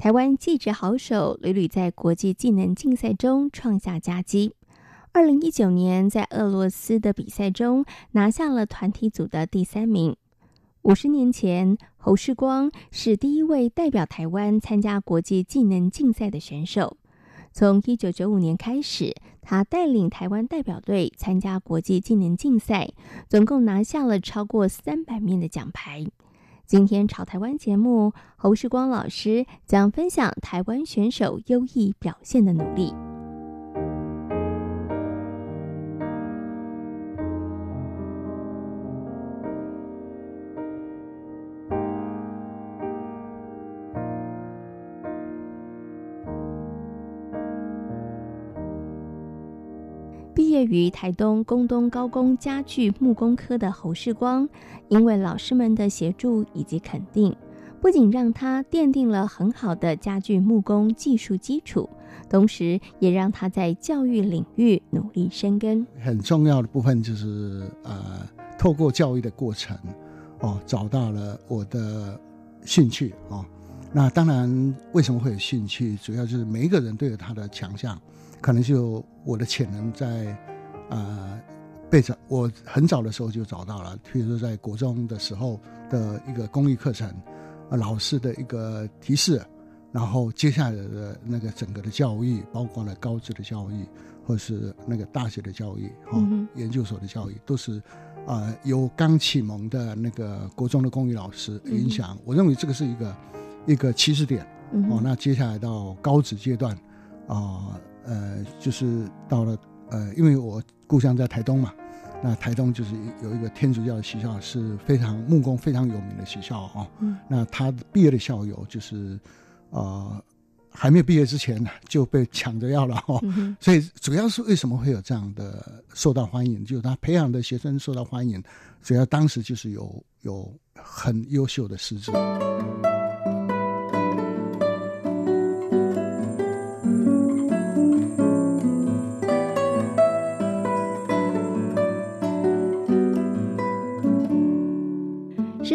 台湾技职好手屡屡在国际技能竞赛中创下佳绩。二零一九年，在俄罗斯的比赛中拿下了团体组的第三名。五十年前，侯世光是第一位代表台湾参加国际技能竞赛的选手。从一九九五年开始，他带领台湾代表队参加国际技能竞赛，总共拿下了超过三百面的奖牌。今天潮台湾节目，侯世光老师将分享台湾选手优异表现的努力。于台东工东高工家具木工科的侯世光，因为老师们的协助以及肯定，不仅让他奠定了很好的家具木工技术基础，同时也让他在教育领域努力深耕。很重要的部分就是，呃，透过教育的过程，哦，找到了我的兴趣哦。那当然，为什么会有兴趣？主要就是每一个人都有他的强项。可能就我的潜能在，呃，被找，我很早的时候就找到了。譬如说，在国中的时候的一个公益课程，呃，老师的一个提示，然后接下来的那个整个的教育，包括了高职的教育，或是那个大学的教育，哈、哦，嗯、研究所的教育，都是呃由刚启蒙的那个国中的公益老师影响。嗯、我认为这个是一个一个起始点。嗯、哦，那接下来到高职阶段，啊、呃。呃，就是到了呃，因为我故乡在台东嘛，那台东就是有一个天主教的学校，是非常木工非常有名的学校哦。嗯。那他毕业的校友就是，呃，还没有毕业之前呢就被抢着要了哦。嗯、所以主要是为什么会有这样的受到欢迎？就是他培养的学生受到欢迎，主要当时就是有有很优秀的师资。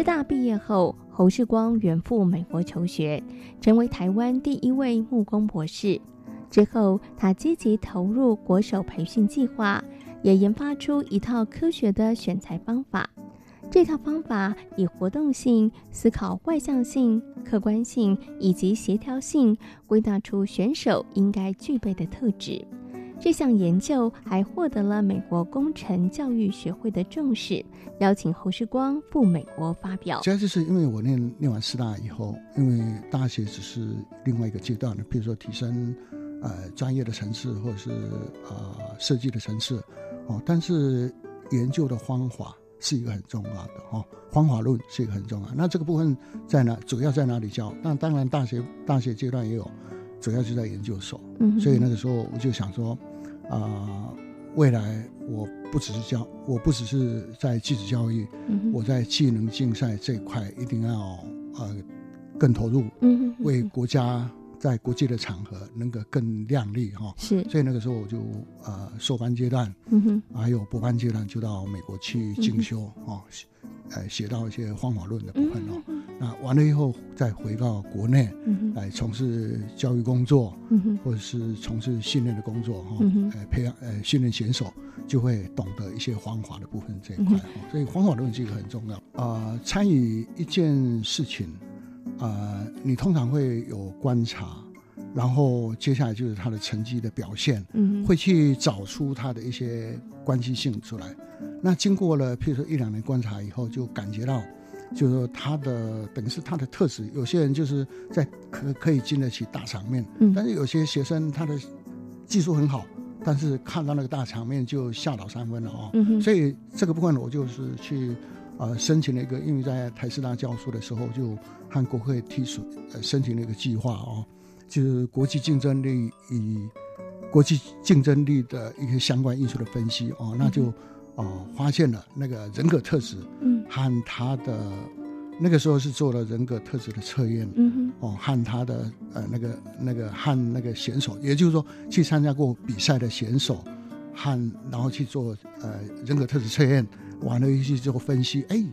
大毕业后，侯世光远赴美国求学，成为台湾第一位木工博士。之后，他积极投入国手培训计划，也研发出一套科学的选材方法。这套方法以活动性、思考外向性、客观性以及协调性，归纳出选手应该具备的特质。这项研究还获得了美国工程教育学会的重视，邀请侯世光赴美国发表。主要就是因为我念念完师大以后，因为大学只是另外一个阶段的，比如说提升呃专业的层次，或者是呃设计的层次哦。但是研究的方法是一个很重要的哦，方法论是一个很重要。那这个部分在哪？主要在哪里教？那当然大学大学阶段也有。主要就在研究所，嗯、所以那个时候我就想说，啊、呃，未来我不只是教，我不只是在技职教育，嗯、我在技能竞赛这一块一定要呃更投入，嗯、为国家在国际的场合能够更亮丽哈。是，所以那个时候我就呃硕班阶段，嗯、哼。还有博班阶段就到美国去进修啊。呃，写到一些方法论的部分哦。那完了以后，再回到国内，嗯、来从事教育工作，或者是从事训练的工作哈。嗯、呃，培养呃训练选手，就会懂得一些方法的部分这一块。嗯、所以方法论这个很重要啊、呃。参与一件事情啊、呃，你通常会有观察，然后接下来就是他的成绩的表现，嗯、哼会去找出他的一些关系性出来。那经过了，譬如说一两年观察以后，就感觉到，就是说他的等于是他的特质。有些人就是在可可以经得起大场面，嗯，但是有些学生他的技术很好，但是看到那个大场面就吓倒三分了哦。嗯哼。所以这个部分我就是去呃申请了一个，因为在台师大教书的时候，就和国会提出呃申请了一个计划哦，就是国际竞争力与国际竞争力的一些相关因素的分析哦，那就哦发现了那个人格特质，嗯，和他的那个时候是做了人格特质的测验，嗯哼，哦，和他的呃那个那个和那个选手，也就是说去参加过比赛的选手，和然后去做呃人格特质测验，完了一些之后分析，哎。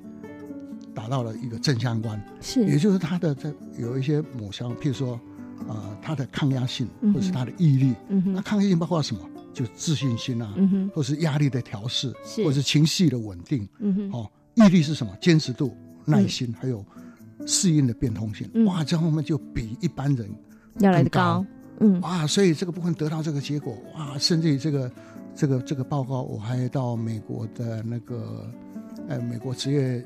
达到了一个正相关，是，也就是他的这有一些某项，譬如说，呃，他的抗压性，或者是他的毅力，嗯哼，那抗压性包括什么？就自信心啊，嗯，或是压力的调试，或是情绪的稳定，嗯哼，哦，毅力是什么？坚持度、耐心，嗯、还有适应的变通性，嗯、哇，这方面就比一般人要来的高，嗯，哇，所以这个部分得到这个结果，哇，甚至于这个这个这个报告，我还到美国的那个，呃，美国职业。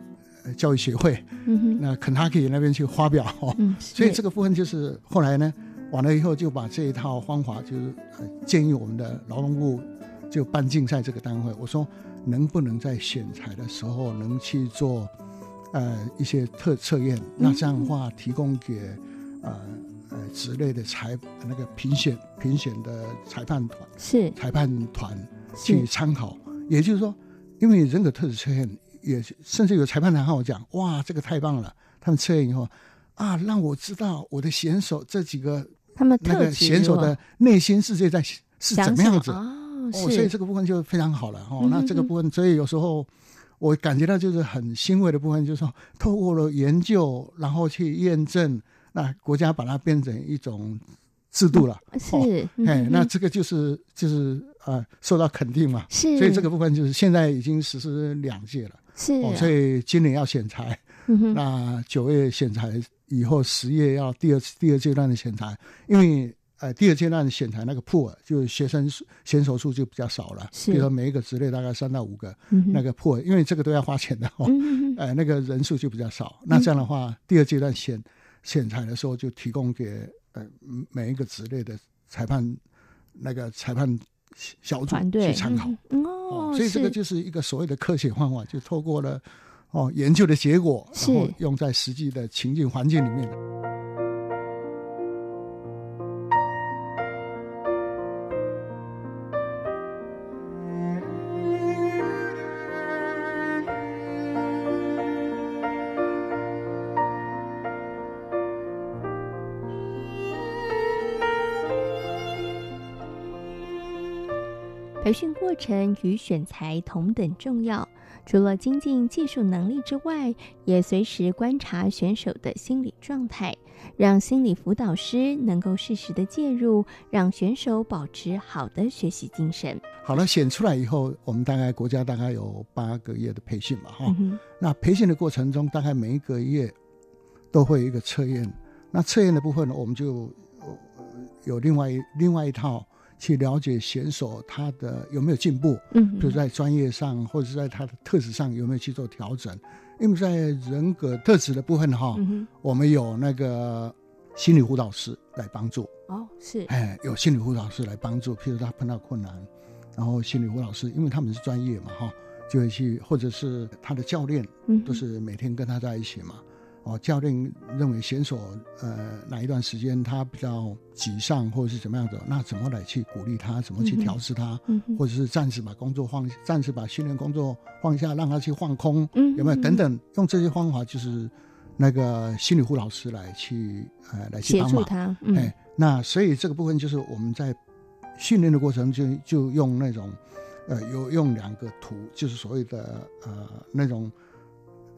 教育协会，嗯、哼。那肯塔基那边去发表，嗯、所以这个部分就是后来呢，完了以后就把这一套方法就是建议我们的劳动部就办竞赛这个单位，我说能不能在选材的时候能去做呃一些特测验，那这样的话提供给呃呃职类的裁那个评选评选的裁判团是裁判团去参考，也就是说，因为人格特质测验。也甚至有裁判团和我讲：“哇，这个太棒了！他们测验以后啊，让我知道我的选手这几个他们那个选手的内心世界在是怎么样子？哦，哦，所以这个部分就非常好了哦。那这个部分，所以有时候我感觉到就是很欣慰的部分，就是说透过了研究，然后去验证，那国家把它变成一种制度了，是哎，嗯、那这个就是就是呃受到肯定嘛，是，所以这个部分就是现在已经实施两届了。”是、啊哦，所以今年要选材，嗯、哼那九月选材以后，十月要第二次第二阶段的选材，因为呃第二阶段的选材那个 pool 就学生选手数就比较少了，是。比如说每一个职类大概三到五个，嗯、那个 pool 因为这个都要花钱的哦，嗯、呃那个人数就比较少，那这样的话，嗯、第二阶段选选材的时候就提供给呃每一个职类的裁判那个裁判。小组去参考。哦，所以这个就是一个所谓的科学方法，就透过了哦研究的结果，然后用在实际的情境环境里面。培训过程与选材同等重要，除了精进技术能力之外，也随时观察选手的心理状态，让心理辅导师能够适时的介入，让选手保持好的学习精神。好了，选出来以后，我们大概国家大概有八个月的培训嘛，哈、嗯。那培训的过程中，大概每一个月都会有一个测验。那测验的部分呢，我们就有另外另外一套。去了解选手他的有没有进步，嗯哼，就在专业上或者是在他的特质上有没有去做调整。因为在人格特质的部分哈，嗯、我们有那个心理辅导师来帮助。哦，是，哎，有心理辅导师来帮助，譬如他碰到困难，然后心理辅导师，因为他们是专业嘛哈，就会去，或者是他的教练，嗯都是每天跟他在一起嘛。哦，教练认为选手呃哪一段时间他比较沮丧或者是怎么样的，那怎么来去鼓励他，怎么去调试他，或者是暂时把工作放，暂时把训练工作放下，让他去放空，嗯、有没有等等？用这些方法就是那个心理护老师来去呃来去帮忙他。嗯、哎，那所以这个部分就是我们在训练的过程就就用那种呃有用两个图，就是所谓的呃那种。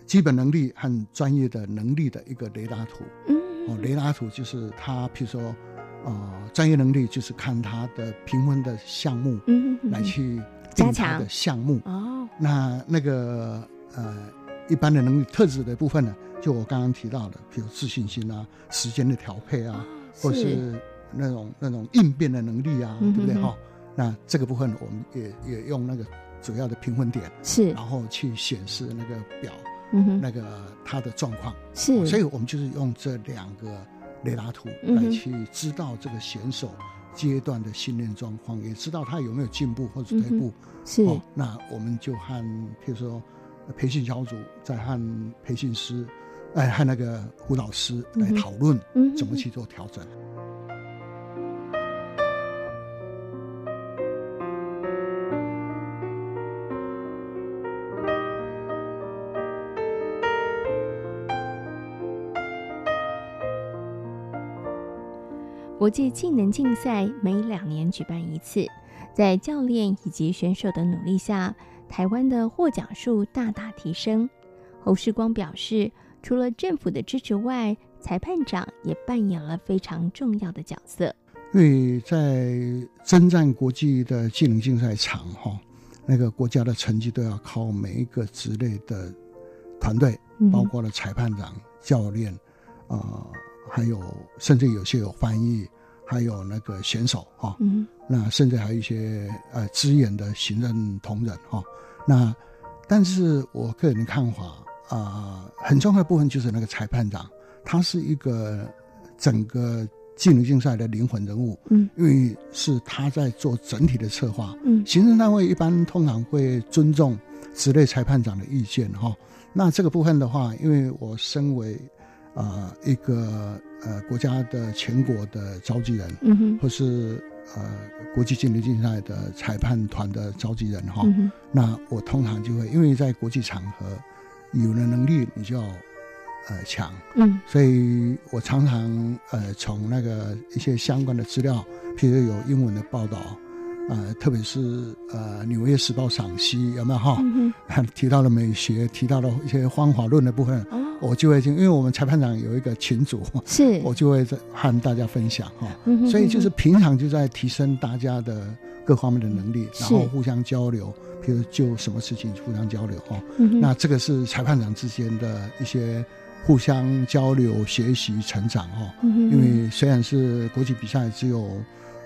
基本能力和专业的能力的一个雷达图，嗯，哦，雷达图就是他，譬如说，呃，专业能力就是看他的评分的项目，嗯，来去加强的项目。哦。那那个呃，一般的能力特质的部分呢，就我刚刚提到的，比如自信心啊、时间的调配啊，或是那种那种应变的能力啊，对不对？哈？那这个部分我们也也用那个主要的评分点是，然后去显示那个表。嗯，那个他的状况。是，所以我们就是用这两个雷达图来去知道这个选手阶段的训练状况，也知道他有没有进步或者退步。是，那我们就和譬如说培训小组在和培训师，哎，和那个胡老师来讨论，怎么去做调整。国际技能竞赛每两年举办一次，在教练以及选手的努力下，台湾的获奖数大大提升。侯世光表示，除了政府的支持外，裁判长也扮演了非常重要的角色。因为在征战国际的技能竞赛场，哈，那个国家的成绩都要靠每一个职类的团队，包括了裁判长、教练，啊、呃，还有甚至有些有翻译，还有那个选手，哈，嗯，那甚至还有一些呃支援的行政同仁，哈，那但是我个人的看法啊、呃，很重要的部分就是那个裁判长，他是一个整个。技能竞赛的灵魂人物，嗯，因为是他在做整体的策划，嗯，行政单位一般通常会尊重职类裁判长的意见，哈。那这个部分的话，因为我身为啊、呃、一个呃国家的全国的召集人，嗯哼，或是呃国际技能竞赛的裁判团的召集人，哈、嗯，那我通常就会因为在国际场合有了能力，你就要。呃，强，嗯，所以我常常呃，从那个一些相关的资料，譬如有英文的报道，呃，特别是呃《纽约时报》赏析有没有哈？嗯哼，提到了美学，提到了一些方法论的部分，哦，我就会进因为我们裁判长有一个群组，是，我就会在和大家分享哈，嗯哼，所以就是平常就在提升大家的各方面的能力，然后互相交流，比如就什么事情互相交流哈，嗯，那这个是裁判长之间的一些。互相交流、学习、成长，哈，因为虽然是国际比赛，只有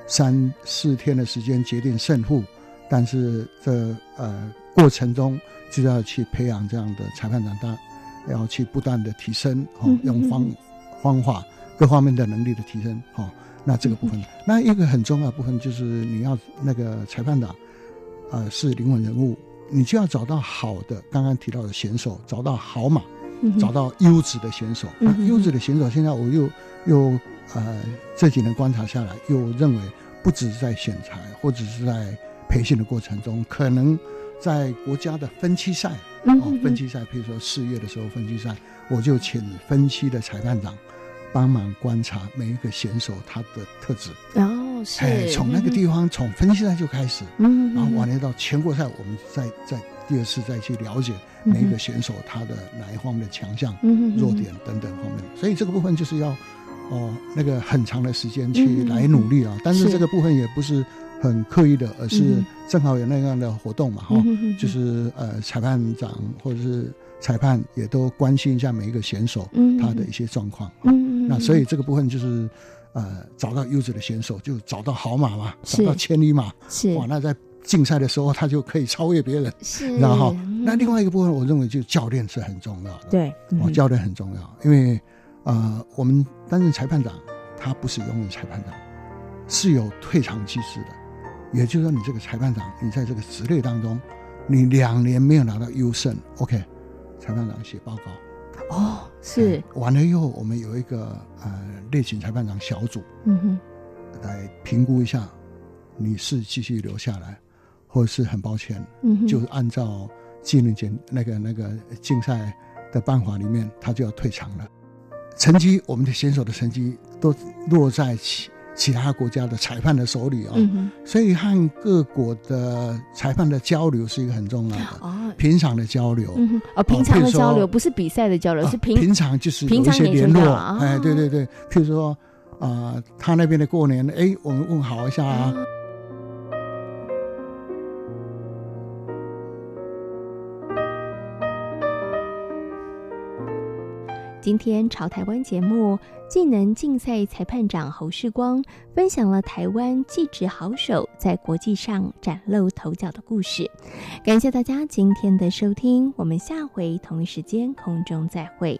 三四天的时间决定胜负，但是这呃过程中就要去培养这样的裁判长，他要去不断的提升，哈，用方方法各方面的能力的提升，哈，那这个部分，那一个很重要的部分就是你要那个裁判长，呃，是灵魂人物，你就要找到好的，刚刚提到的选手，找到好马。找到优质的选手，那优质的选手，现在我又又呃这几年观察下来，又认为不只是在选材，或者是在培训的过程中，可能在国家的分区赛，哦，分区赛，比如说四月的时候分区赛，我就请分区的裁判长帮忙观察每一个选手他的特质。哦，是，哎，从那个地方从分区赛就开始，嗯，然后完了到全国赛，我们再再第二次再去了解。每一个选手他的哪一方面的强项、嗯弱点等等方面，所以这个部分就是要哦那个很长的时间去来努力啊。但是这个部分也不是很刻意的，而是正好有那样的活动嘛，哈，就是呃裁判长或者是裁判也都关心一下每一个选手他的一些状况。嗯，那所以这个部分就是呃找到优质的选手，就找到好马嘛，找到千里马，是。哇，那在。竞赛的时候，他就可以超越别人，是，然后那另外一个部分，我认为就教练是很重要的，对，哦，教练很重要，因为呃，我们担任裁判长，他不是永远裁判长，是有退场机制的，也就是说，你这个裁判长，你在这个职类当中，你两年没有拿到优胜，OK，裁判长写报告，哦，是，完了以后，我们有一个呃类型裁判长小组，嗯哼，来评估一下，你是继续留下来。或者是很抱歉，嗯，就是按照技能检那个那个竞赛的办法里面，他就要退场了。成绩，我们的选手的成绩都落在其其他国家的裁判的手里啊、哦，嗯、所以和各国的裁判的交流是一个很重要的哦，平常的交流，嗯、哦，平常的交流不是比赛的交流，是平平常就是有一些联络，哎，对对对，譬如说啊、呃，他那边的过年，哎，我们问好一下啊。嗯今天朝台湾节目，技能竞赛裁判长侯世光分享了台湾技职好手在国际上崭露头角的故事。感谢大家今天的收听，我们下回同一时间空中再会。